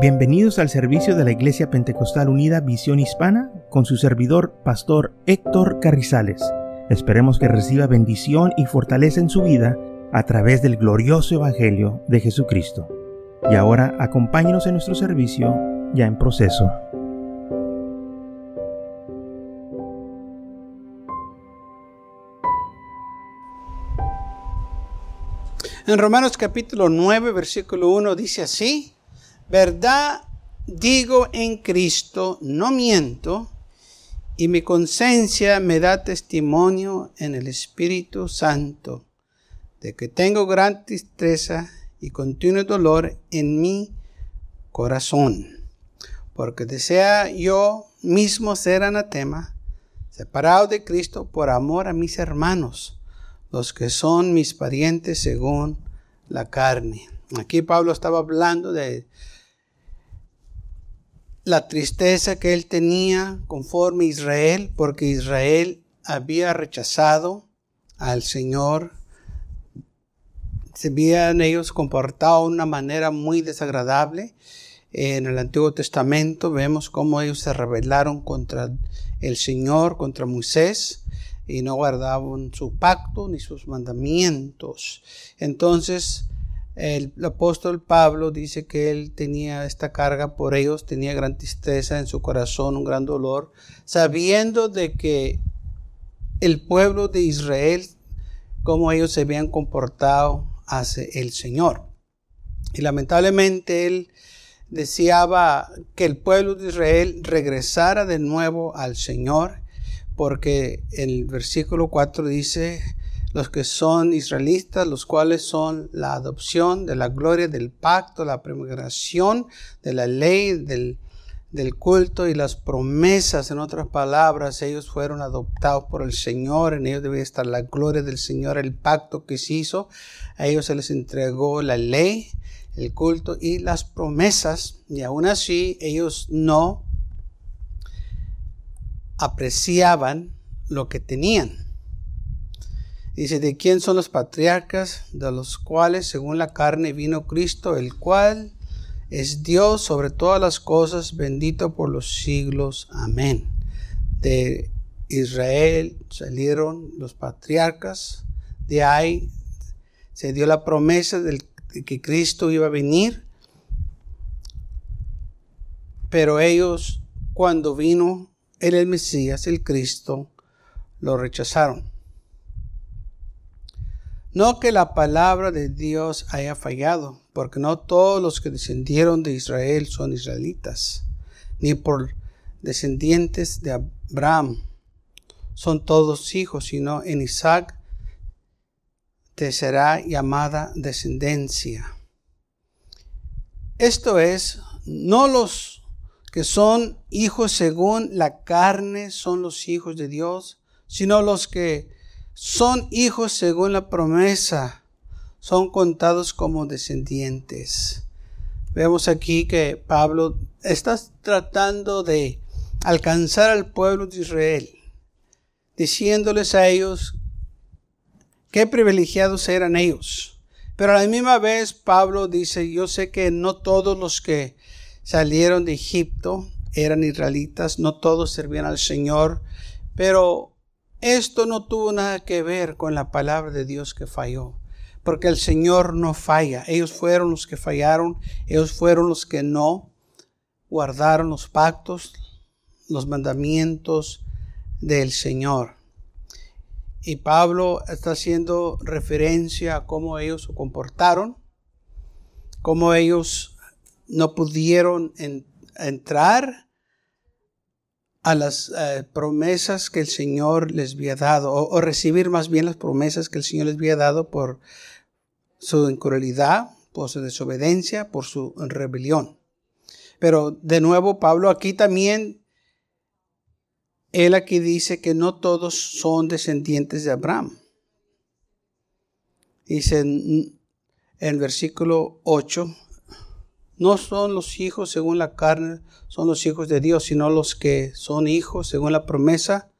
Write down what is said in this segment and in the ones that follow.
Bienvenidos al servicio de la Iglesia Pentecostal Unida Visión Hispana con su servidor, Pastor Héctor Carrizales. Esperemos que reciba bendición y fortaleza en su vida a través del glorioso Evangelio de Jesucristo. Y ahora acompáñenos en nuestro servicio ya en proceso. En Romanos capítulo 9, versículo 1 dice así, verdad digo en Cristo, no miento, y mi conciencia me da testimonio en el Espíritu Santo de que tengo gran tristeza y continuo dolor en mi corazón, porque desea yo mismo ser anatema, separado de Cristo por amor a mis hermanos los que son mis parientes según la carne. Aquí Pablo estaba hablando de la tristeza que él tenía conforme a Israel, porque Israel había rechazado al Señor. Se habían ellos comportado de una manera muy desagradable. En el Antiguo Testamento vemos cómo ellos se rebelaron contra el Señor, contra Moisés y no guardaban su pacto ni sus mandamientos. Entonces, el, apóstol Pablo dice que él tenía esta carga por ellos, tenía gran tristeza en su corazón, un gran dolor, sabiendo de que el pueblo de Israel, como ellos se habían comportado hacia el Señor. Y lamentablemente él deseaba que el pueblo de Israel regresara de nuevo al Señor porque el versículo 4 dice, los que son israelitas, los cuales son la adopción de la gloria del pacto, la promulgación de la ley, del, del culto y las promesas, en otras palabras, ellos fueron adoptados por el Señor, en ellos debe estar la gloria del Señor, el pacto que se hizo, a ellos se les entregó la ley, el culto y las promesas, y aún así ellos no apreciaban lo que tenían. Dice, ¿de quién son los patriarcas? De los cuales, según la carne, vino Cristo, el cual es Dios sobre todas las cosas, bendito por los siglos. Amén. De Israel salieron los patriarcas, de ahí se dio la promesa de que Cristo iba a venir, pero ellos cuando vino el Mesías, el Cristo, lo rechazaron. No que la palabra de Dios haya fallado, porque no todos los que descendieron de Israel son israelitas, ni por descendientes de Abraham son todos hijos, sino en Isaac te será llamada descendencia. Esto es, no los que son hijos según la carne son los hijos de Dios, sino los que son hijos según la promesa son contados como descendientes. Vemos aquí que Pablo está tratando de alcanzar al pueblo de Israel, diciéndoles a ellos qué privilegiados eran ellos. Pero a la misma vez Pablo dice, yo sé que no todos los que salieron de Egipto, eran israelitas, no todos servían al Señor, pero esto no tuvo nada que ver con la palabra de Dios que falló, porque el Señor no falla, ellos fueron los que fallaron, ellos fueron los que no guardaron los pactos, los mandamientos del Señor. Y Pablo está haciendo referencia a cómo ellos se comportaron, cómo ellos no pudieron entrar a las eh, promesas que el Señor les había dado, o, recibir más bien las promesas que el Señor les había dado por su incredulidad, por su desobediencia, por su rebelión. Pero de nuevo, Pablo aquí también, él aquí dice que no todos son descendientes de Abraham. Dice en el versículo 8, no son los hijos según la carne, son los hijos de Dios, sino los que son hijos según la promesa,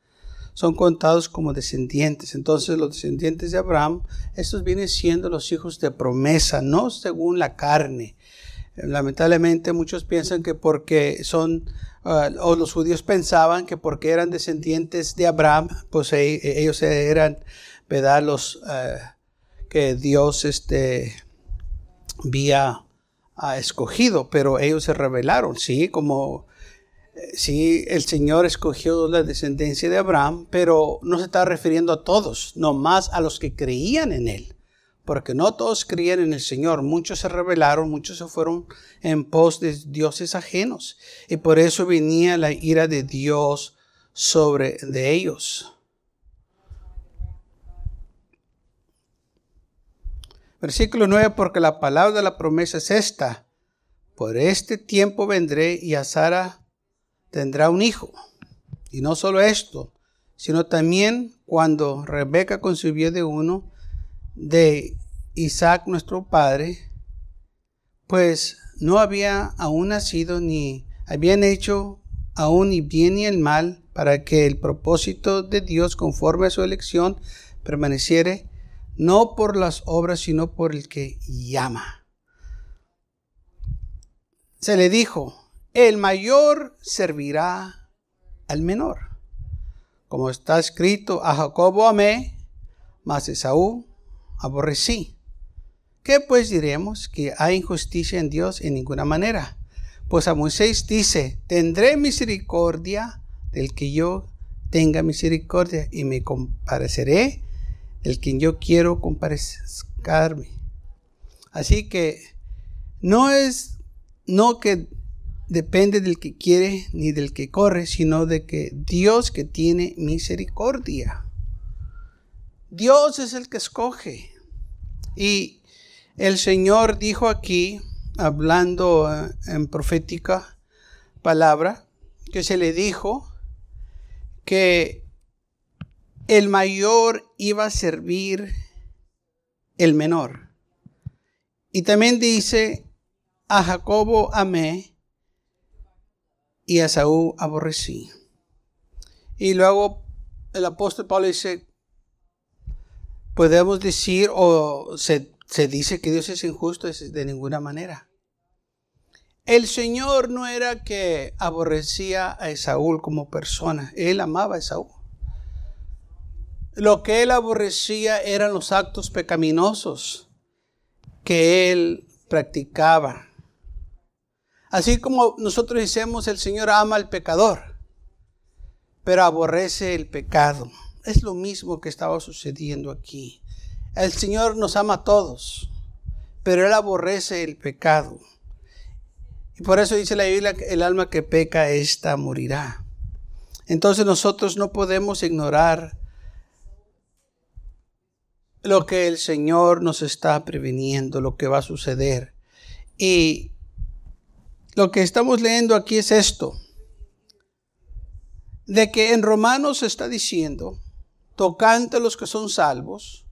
son contados como descendientes. Entonces los descendientes de Abraham, estos vienen siendo los hijos de promesa, no según la carne. Lamentablemente muchos piensan que porque son, ah, o los judíos pensaban que porque eran descendientes de Abraham, pues e, ellos eran, ¿verdad? Los ah, que Dios este, había ah, escogido, pero ellos se rebelaron, ¿sí? Como eh, sí, el Señor escogió la descendencia de Abraham, pero no se está refiriendo a todos, no más a los que creían en Él porque no todos creían en el Señor, muchos se rebelaron, muchos se fueron en pos de dioses ajenos, y por eso venía la ira de Dios sobre de ellos. Versículo 9, porque la palabra de la promesa es esta, por este tiempo vendré y a Sara tendrá un hijo. Y no solo esto, sino también cuando Rebeca concibió de uno, de Isaac nuestro padre, pues no había aún nacido ni habían hecho aún ni bien ni el mal para que el propósito de Dios conforme a su elección permaneciere no por las obras sino por el que llama. Se le dijo, el mayor servirá al menor. Como está escrito, a Jacobo amé, mas Esaú aborrecí. ¿Qué pues diremos? ¿Que hay injusticia en Dios? En ninguna manera. Pues a Moisés dice, tendré misericordia del que yo tenga misericordia y me compareceré del quien yo quiero comparecerme. Así que no es, no que depende del que quiere ni del que corre, sino de que Dios que tiene misericordia. Dios es el que escoge. Y el Señor dijo aquí, hablando eh, en profética palabra, que se le dijo que el mayor iba a servir el menor. Y también dice, a Jacobo amé y a Saúl aborrecí. Y luego el apóstol Pablo dice, podemos decir o se, dice que Dios es injusto de ninguna manera. El Señor no era que aborrecía a Esaú como persona, Él amaba a Esaú. Lo que Él aborrecía eran los actos pecaminosos que Él practicaba. Así como nosotros decimos, el Señor ama al pecador, pero aborrece el pecado. Es lo mismo que estaba sucediendo aquí. El Señor nos ama a todos, pero Él aborrece el pecado. Y por eso dice la Biblia el alma que peca, ésta morirá. Entonces nosotros no podemos ignorar lo que el Señor nos está previniendo, lo que va a suceder. Y lo que estamos leyendo aquí es esto, de que en Romanos está diciendo tocante a los que son salvos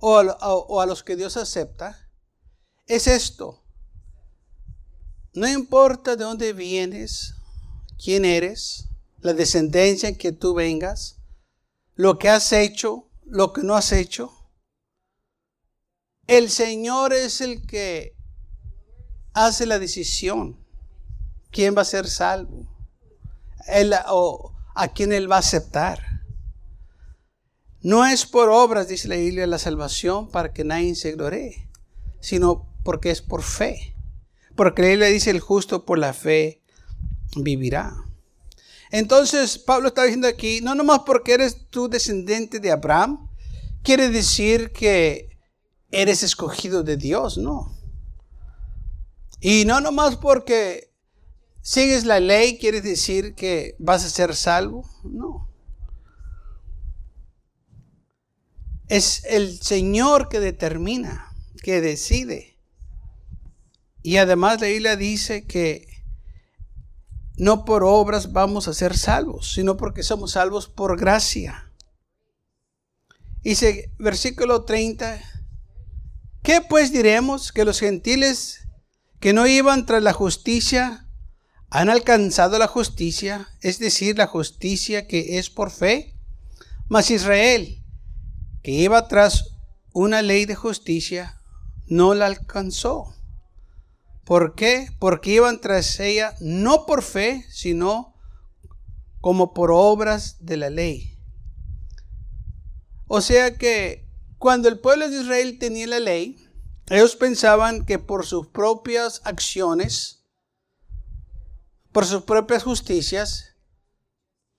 o a, los que Dios acepta, es esto. No importa de dónde vienes, quién eres, la descendencia en que tú vengas, lo que has hecho, lo que no has hecho. El Señor es el que hace la decisión. ¿Quién va a ser salvo? o a quién Él va a aceptar. No es por obras, dice la Biblia, la salvación para que nadie se gloree, sino porque es por fe. Porque la Biblia dice el justo por la fe vivirá. Entonces Pablo está diciendo aquí, no nomás porque eres tú descendiente de Abraham, quiere decir que eres escogido de Dios, no. Y no nomás porque sigues la ley quiere decir que vas a ser salvo, no. Es el Señor que determina, que decide. Y además la Biblia dice que no por obras vamos a ser salvos, sino porque somos salvos por gracia. Dice versículo 30, ¿qué pues diremos que los gentiles que no iban tras la justicia han alcanzado la justicia, es decir, la justicia que es por fe? Mas Israel, que iba tras una ley de justicia, no la alcanzó. ¿Por qué? Porque iban tras ella no por fe, sino como por obras de la ley. O sea que cuando el pueblo de Israel tenía la ley, ellos pensaban que por sus propias acciones, por sus propias justicias,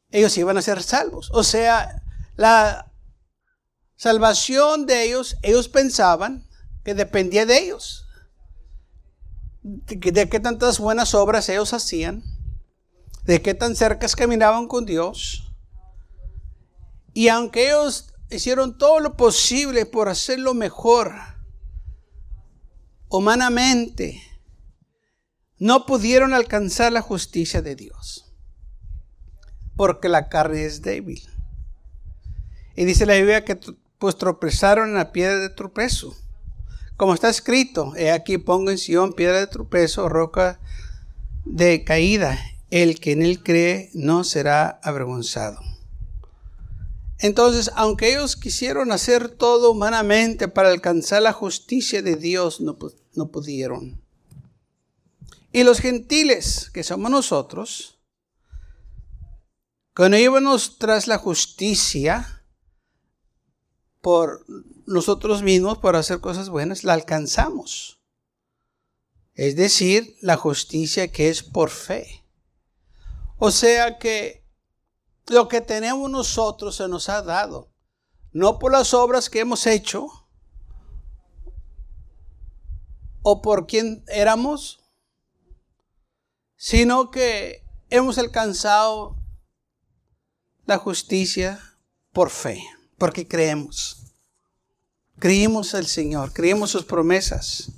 ellos iban a ser salvos. O sea, la salvación de ellos, ellos pensaban que dependía de ellos. De, qué tantas buenas obras ellos hacían, de qué tan cerca caminaban con Dios. Y aunque ellos hicieron todo lo posible por hacerlo mejor, humanamente, no pudieron alcanzar la justicia de Dios. Porque la carne es débil. Y dice la Biblia que pues tropezaron en la piedra de tropezo. Como está escrito, he aquí pongo en Sion piedra de tropezo, roca de caída. El que en él cree no será avergonzado. Entonces, aunque ellos quisieron hacer todo humanamente para alcanzar la justicia de Dios, no, no pudieron. Y los gentiles, que somos nosotros, cuando íbamos tras la justicia por nosotros mismos, por hacer cosas buenas, la alcanzamos. Es decir, la justicia que es por fe. O sea que lo que tenemos nosotros se nos ha dado, no por las obras que hemos hecho o por quien éramos, sino que hemos alcanzado la justicia por fe, porque creemos. Creímos al Señor, creímos sus promesas.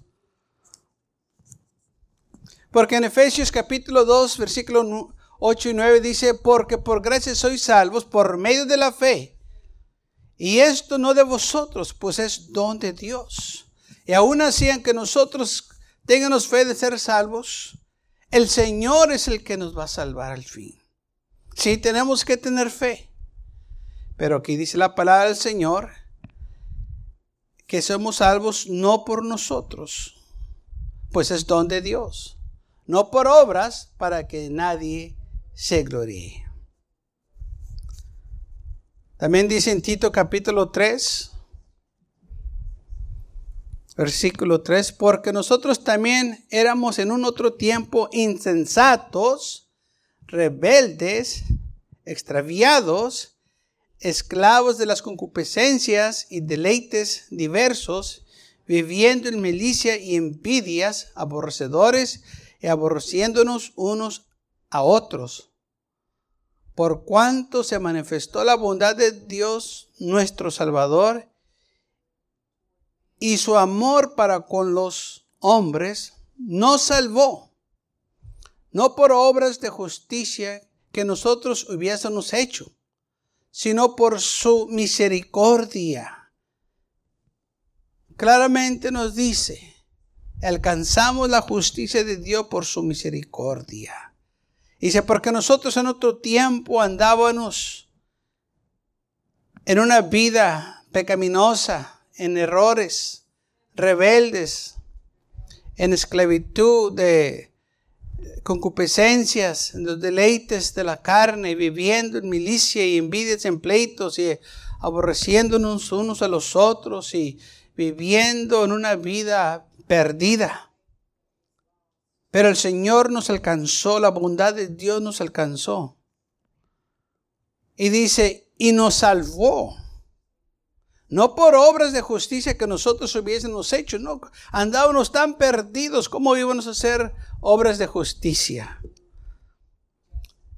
Porque en Efesios capítulo 2, versículo 8 y 9 dice, porque por gracia sois salvos por medio de la fe. Y esto no de vosotros, pues es don de Dios. Y aún así, aunque nosotros tengamos fe de ser salvos, el Señor es el que nos va a salvar al fin. Sí, tenemos que tener fe. Pero aquí dice la palabra del Señor que somos salvos no por nosotros, pues es don de Dios. No por obras para que nadie se gloríe. También dice en Tito capítulo 3, versículo 3, porque nosotros también éramos en un otro tiempo insensatos, rebeldes, extraviados, esclavos de las concupiscencias y deleites diversos, viviendo en milicia y envidias, aborrecedores y aborreciéndonos unos a otros. Por cuanto se manifestó la bondad de Dios nuestro Salvador y su amor para con los hombres, nos salvó, no por obras de justicia que nosotros hubiésemos hecho, sino por su misericordia. Claramente nos dice, alcanzamos la justicia de Dios por su misericordia. Dice, porque nosotros en otro tiempo andábamos en una vida pecaminosa, en errores, rebeldes, en esclavitud de concupiscencias, en los deleites de la carne, viviendo en milicia y envidias, en pleitos y aborreciéndonos unos a los otros y viviendo en una vida perdida. Pero el Señor nos alcanzó, la bondad de Dios nos alcanzó. Y dice, y nos salvó. No por obras de justicia que nosotros hubiésemos hecho, no. Andábamos tan perdidos, ¿cómo íbamos a hacer obras de justicia?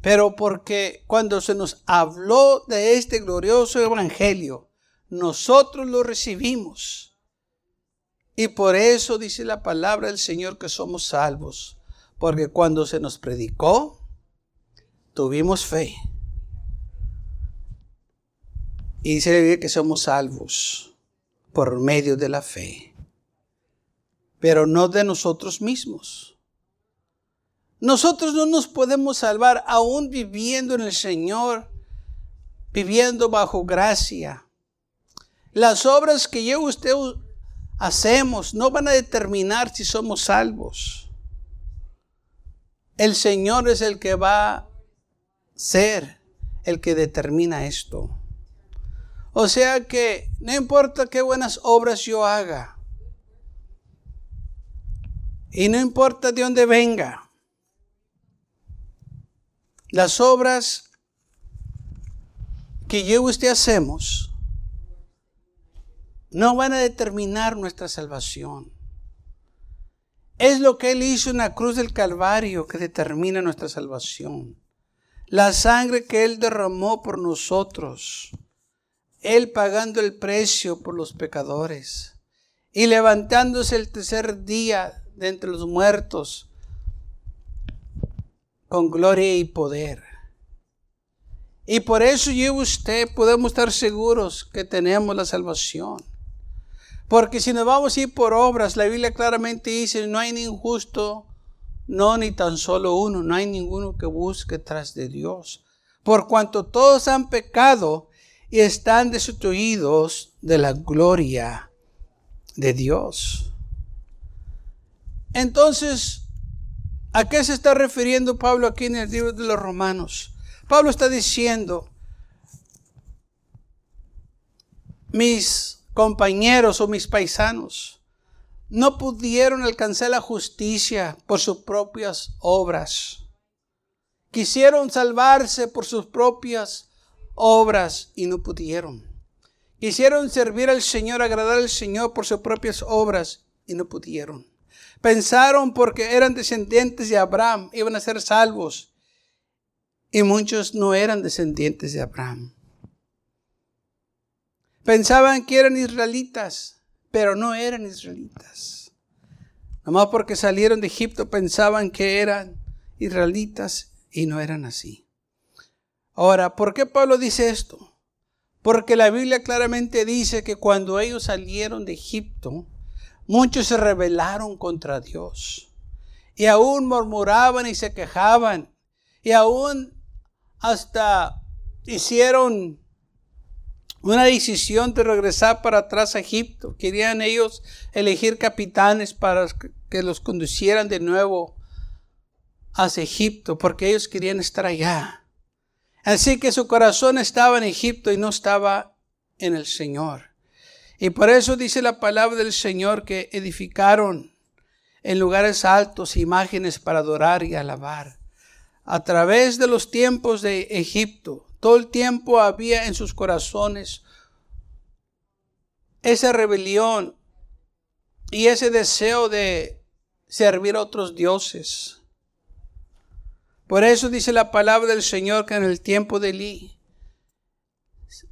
Pero porque cuando se nos habló de este glorioso evangelio, nosotros lo recibimos y por eso dice la palabra del Señor que somos salvos. Porque cuando se nos predicó, tuvimos fe. Y dice que somos salvos por medio de la fe. Pero no de nosotros mismos. Nosotros no nos podemos salvar aún viviendo en el Señor, viviendo bajo gracia. Las obras que yo usted hacemos no van a determinar si somos salvos. El Señor es el que va a ser el que determina esto. O sea que no importa qué buenas obras yo haga. Y no importa de dónde venga. Las obras que yo y usted hacemos no van a determinar nuestra salvación. Es lo que Él hizo en la cruz del Calvario que determina nuestra salvación. La sangre que Él derramó por nosotros. Él pagando el precio por los pecadores. Y levantándose el tercer día de entre los muertos con gloria y poder. Y por eso yo y usted podemos estar seguros que tenemos la salvación. Porque si nos vamos a ir por obras, la Biblia claramente dice, no hay ni injusto, no ni tan solo uno, no hay ninguno que busque tras de Dios. Por cuanto todos han pecado y están destituidos de la gloria de Dios. Entonces, ¿a qué se está refiriendo Pablo aquí en el libro de los Romanos? Pablo está diciendo, mis compañeros o mis paisanos no pudieron alcanzar la justicia por sus propias obras. Quisieron salvarse por sus propias obras y no pudieron. Quisieron servir al Señor, agradar al Señor por sus propias obras y no pudieron. Pensaron porque eran descendientes de Abraham, iban a ser salvos. Y muchos no eran descendientes de Abraham. Pensaban que eran israelitas, pero no eran israelitas. Nomás porque salieron de Egipto pensaban que eran israelitas y no eran así. Ahora, ¿por qué Pablo dice esto? Porque la Biblia claramente dice que cuando ellos salieron de Egipto, muchos se rebelaron contra Dios. Y aún murmuraban y se quejaban. Y aún hasta hicieron una decisión de regresar para atrás a Egipto. Querían ellos elegir capitanes para que los conducieran de nuevo hacia Egipto, porque ellos querían estar allá. Así que su corazón estaba en Egipto y no estaba en el Señor. Y por eso dice la palabra del Señor que edificaron en lugares altos imágenes para adorar y alabar. A través de los tiempos de Egipto, todo el tiempo había en sus corazones esa rebelión y ese deseo de servir a otros dioses. Por eso dice la palabra del Señor que en el tiempo de Elí,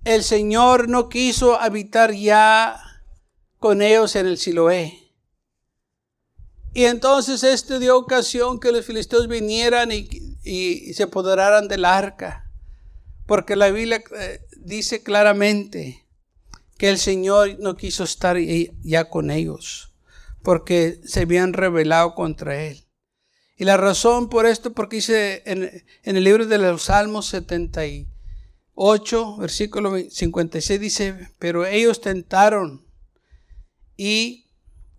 el Señor no quiso habitar ya con ellos en el Siloé. Y entonces esto dio ocasión que los filisteos vinieran y, y se apoderaran del arca. Porque la Biblia eh, dice claramente que el Señor no quiso estar ya con ellos, porque se habían rebelado contra Él. Y la razón por esto, porque dice en, el libro de los Salmos 78, versículo 56, dice, pero ellos tentaron y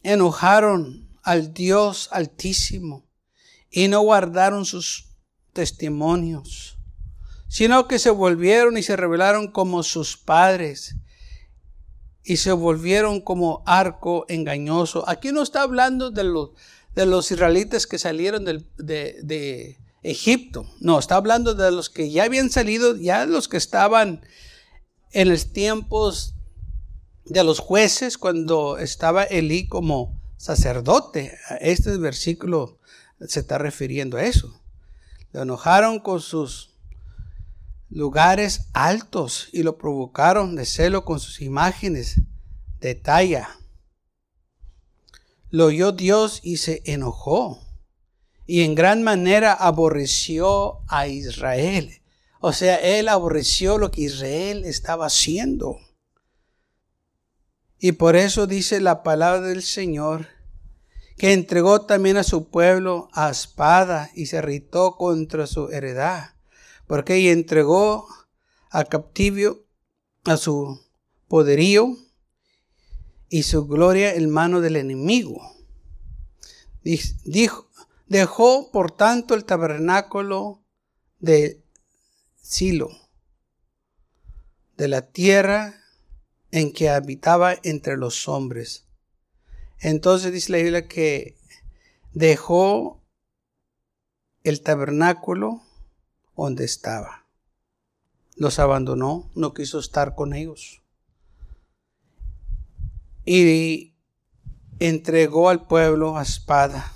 enojaron al Dios altísimo y no guardaron sus testimonios sino que se volvieron y se rebelaron como sus padres y se volvieron como arco engañoso. Aquí no está hablando de los, de los israelitas que salieron de, de Egipto, no, está hablando de los que ya habían salido, ya los que estaban en los tiempos de los jueces cuando estaba Elí como sacerdote. Este versículo se está refiriendo a eso. Le enojaron con sus lugares altos y lo provocaron de celo con sus imágenes de talla. Lo oyó Dios y se enojó y en gran manera aborreció a Israel. O sea, él aborreció lo que Israel estaba haciendo. Y por eso dice la palabra del Señor, que entregó también a su pueblo a espada y se irritó contra su heredad porque ella entregó a captivo a su poderío y su gloria en mano del enemigo. Dijo, Dejó, por tanto, el tabernáculo de Silo, de la tierra en que habitaba entre los hombres. Entonces dice la Biblia que dejó el tabernáculo donde estaba. Los abandonó, no quiso estar con ellos. Y entregó al pueblo a espada.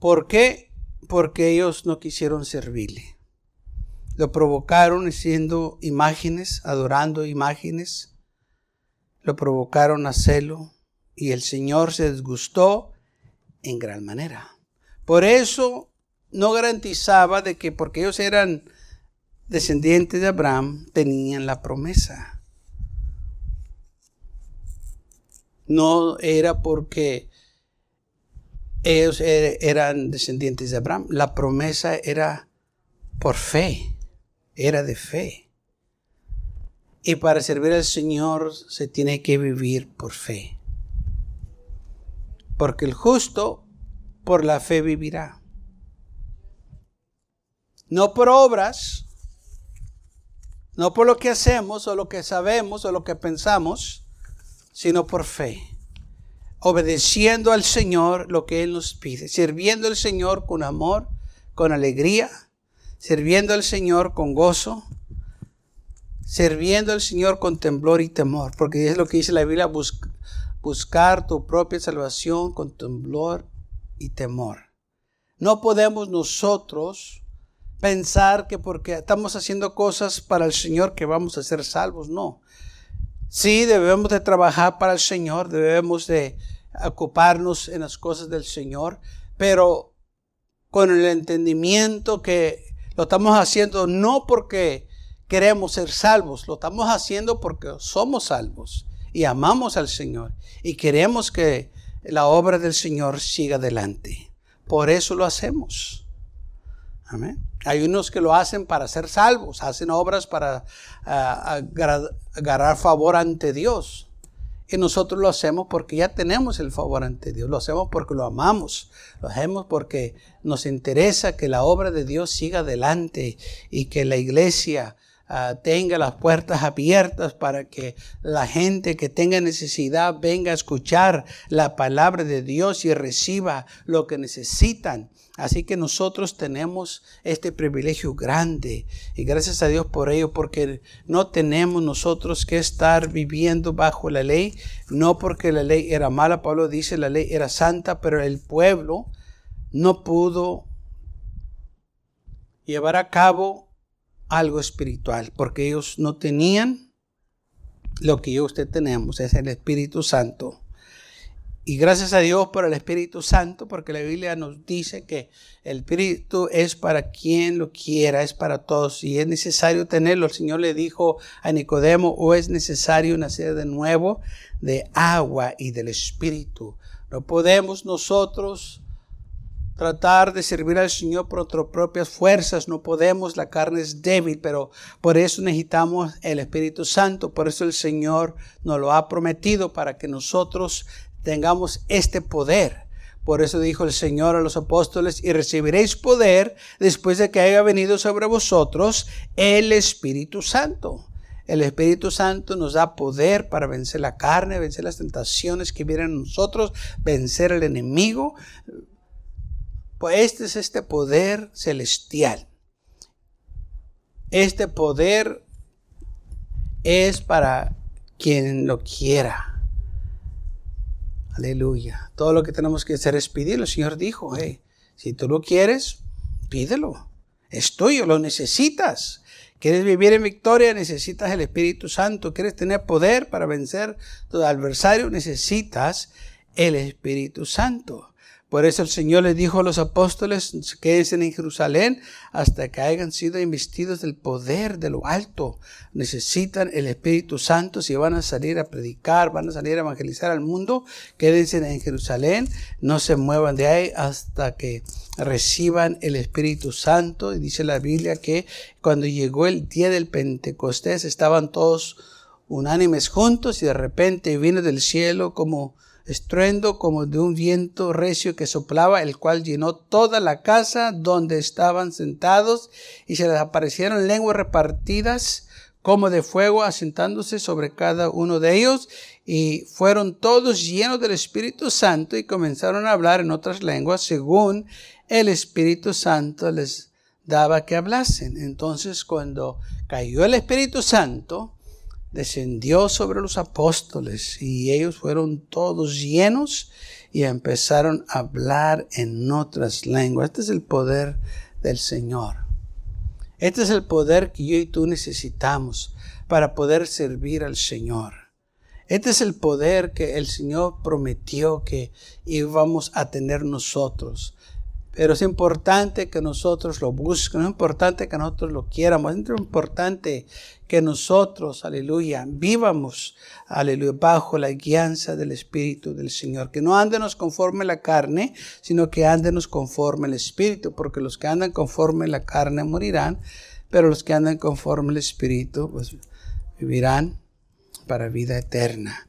¿Por qué? Porque ellos no quisieron servirle. Lo provocaron haciendo imágenes, adorando imágenes. Lo provocaron a celo y el Señor se disgustó en gran manera. Por eso no garantizaba de que porque ellos eran descendientes de Abraham tenían la promesa. No era porque ellos er, eran descendientes de Abraham. La promesa era por fe, era de fe. Y para servir al Señor se tiene que vivir por fe. Porque el justo por la fe vivirá. No por obras, no por lo que hacemos o lo que sabemos o lo que pensamos, sino por fe. Obedeciendo al Señor lo que Él nos pide, sirviendo al Señor con amor, con alegría, sirviendo al Señor con gozo, sirviendo al Señor con temblor y temor, porque es lo que dice la Biblia, buscar tu propia salvación con temblor y temor. No podemos nosotros pensar que porque estamos haciendo cosas para el Señor que vamos a ser salvos, no. Sí, debemos de trabajar para el Señor, debemos de ocuparnos en las cosas del Señor, pero con el entendimiento que lo estamos haciendo no porque queremos ser salvos, lo estamos haciendo porque somos salvos y amamos al Señor y queremos que la obra del Señor siga adelante. Por eso lo hacemos. Amén. Hay unos que lo hacen para ser salvos, hacen obras para agarrar favor ante Dios. Y nosotros lo hacemos porque ya tenemos el favor ante Dios, lo hacemos porque lo amamos, lo hacemos porque nos interesa que la obra de Dios siga adelante y que la iglesia Ah, tenga las puertas abiertas para que la gente que tenga necesidad venga a escuchar la palabra de Dios y reciba lo que necesitan. Así que nosotros tenemos este privilegio grande y gracias a Dios por ello, porque no tenemos nosotros que estar viviendo bajo la ley, no porque la ley era mala, Pablo dice la ley era santa, pero el pueblo no pudo llevar a cabo algo espiritual, porque ellos no tenían lo que yo usted tenemos, es el Espíritu Santo. Y gracias a Dios por el Espíritu Santo, porque la Biblia nos dice que el Espíritu es para quien lo quiera, es para todos. Y es necesario tenerlo. El Señor le dijo a Nicodemo, o es necesario nacer de nuevo de agua y del Espíritu. No podemos nosotros tratar de servir al Señor por nuestras propias fuerzas. No podemos, la carne es débil, pero por eso necesitamos el Espíritu Santo. Por eso el Señor nos lo ha prometido para que nosotros tengamos este poder. Por eso dijo el Señor a los apóstoles, y recibiréis poder después de que haya venido sobre vosotros el Espíritu Santo. El Espíritu Santo nos da poder para vencer la carne, vencer las tentaciones que vienen a nosotros, vencer al enemigo, pues este es este poder celestial. Este poder es para quien lo quiera. Aleluya. Todo lo que tenemos que hacer es pedirlo. El Señor dijo, hey, si tú lo quieres, pídelo. Es tuyo, lo necesitas. ¿Quieres vivir en victoria? Necesitas el Espíritu Santo. ¿Quieres tener poder para vencer tu adversario? Necesitas el Espíritu Santo. Por eso el Señor le dijo a los apóstoles, quédense en Jerusalén hasta que hayan sido investidos del poder de lo alto. Necesitan el Espíritu Santo si van a salir a predicar, van a salir a evangelizar al mundo. Quédense en Jerusalén, no se muevan de ahí hasta que reciban el Espíritu Santo. Y dice la Biblia que cuando llegó el día del Pentecostés estaban todos unánimes juntos y de repente vino del cielo como estruendo como de un viento recio que soplaba, el cual llenó toda la casa donde estaban sentados, y se les aparecieron lenguas repartidas como de fuego, asentándose sobre cada uno de ellos, y fueron todos llenos del Espíritu Santo y comenzaron a hablar en otras lenguas según el Espíritu Santo les daba que hablasen. Entonces cuando cayó el Espíritu Santo, descendió sobre los apóstoles y ellos fueron todos llenos y empezaron a hablar en otras lenguas. Este es el poder del Señor. Este es el poder que yo y tú necesitamos para poder servir al Señor. Este es el poder que el Señor prometió que íbamos a tener nosotros. Pero es importante que nosotros lo busquemos, es importante que nosotros lo quieramos, es importante que nosotros, aleluya, vivamos, aleluya, bajo la guianza del Espíritu del Señor. Que no andenos conforme la carne, sino que andenos conforme el Espíritu, porque los que andan conforme la carne morirán, pero los que andan conforme el Espíritu, pues vivirán para vida eterna.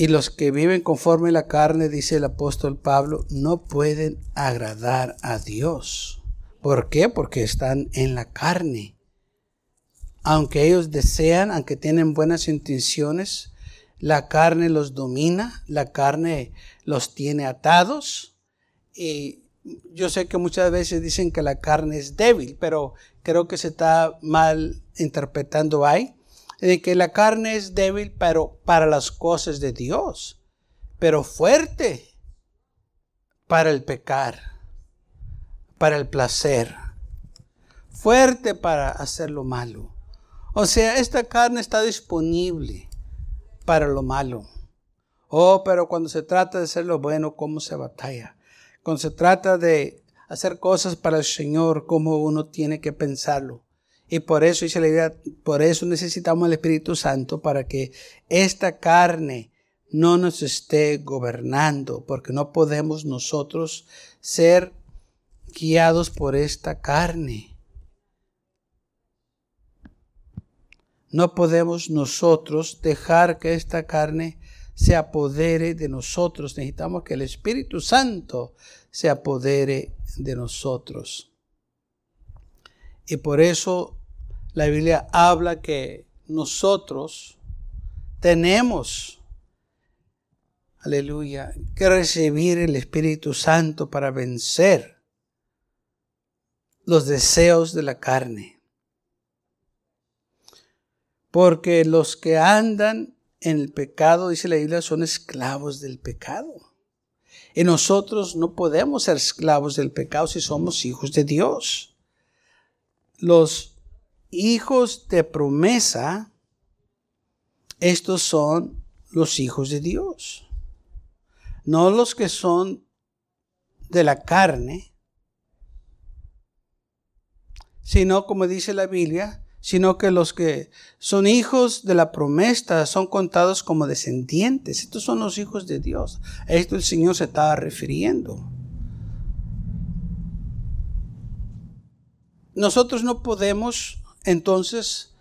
Y los que viven conforme la carne, dice el apóstol Pablo, no pueden agradar a Dios. ¿Por qué? Porque están en la carne. Aunque ellos desean, aunque tienen buenas intenciones, la carne los domina, la carne los tiene atados. Y yo sé que muchas veces dicen que la carne es débil, pero creo que se está mal interpretando ahí, de que la carne es débil para las cosas de Dios, pero fuerte para el pecar, para el placer, fuerte para hacer lo malo. O sea, esta carne está disponible para lo malo. Oh, pero cuando se trata de hacer lo bueno, ¿cómo se batalla? Cuando se trata de hacer cosas para el Señor como uno tiene que pensarlo. Y por eso dice la idea, por eso necesitamos el Espíritu Santo para que esta carne no nos esté gobernando, porque no podemos nosotros ser guiados por esta carne. No podemos nosotros dejar que esta carne se apodere de nosotros. Necesitamos que el Espíritu Santo se apodere de nosotros. Y por eso la Biblia habla que nosotros tenemos, aleluya, que recibir el Espíritu Santo para vencer los deseos de la carne. Porque los que andan en el pecado, dice la Biblia, son esclavos del pecado. Y nosotros no podemos ser esclavos del pecado si somos hijos de Dios. Los hijos de promesa, estos son los hijos de Dios. No los que son de la carne, sino como dice la Biblia, sino que los que son hijos de la promesa son contados como descendientes. Estos son los hijos de Dios. A esto el Señor se estaba refiriendo. Nosotros no podemos entonces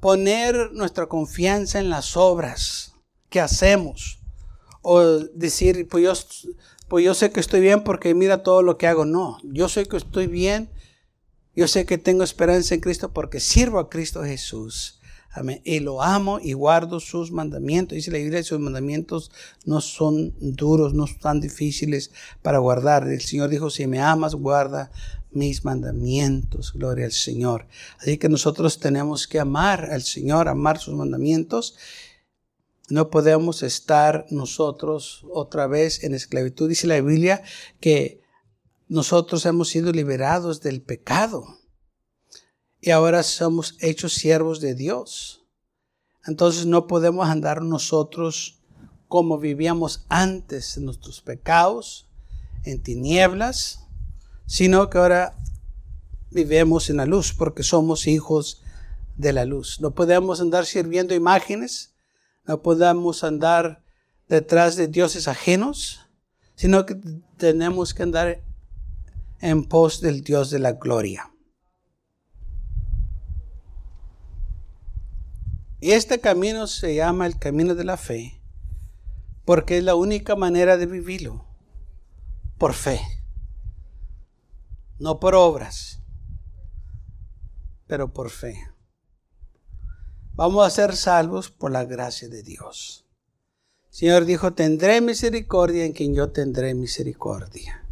poner nuestra confianza en las obras que hacemos o decir, pues yo, pues yo sé que estoy bien porque mira todo lo que hago. No, yo sé que estoy bien yo sé que tengo esperanza en Cristo porque sirvo a Cristo Jesús. Amén. Y lo amo y guardo sus mandamientos. Dice la Biblia, sus mandamientos no son duros, no son tan difíciles para guardar. El Señor dijo, si me amas, guarda mis mandamientos. Gloria al Señor. Así que nosotros tenemos que amar al Señor, amar sus mandamientos. No podemos estar nosotros otra vez en esclavitud. Dice la Biblia que nosotros hemos sido liberados del pecado y ahora somos hechos siervos de Dios. Entonces no podemos andar nosotros como vivíamos antes en nuestros pecados, en tinieblas, sino que ahora vivimos en la luz porque somos hijos de la luz. No podemos andar sirviendo imágenes, no podemos andar detrás de dioses ajenos, sino que tenemos que andar en pos del Dios de la gloria. Y este camino se llama el camino de la fe, porque es la única manera de vivirlo, por fe, no por obras, pero por fe. Vamos a ser salvos por la gracia de Dios. Señor dijo, tendré misericordia en quien yo tendré misericordia.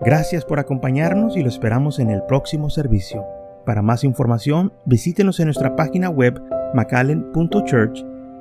Gracias por acompañarnos y lo esperamos en el próximo servicio. Para más información, visítenos en nuestra página web macallen.church.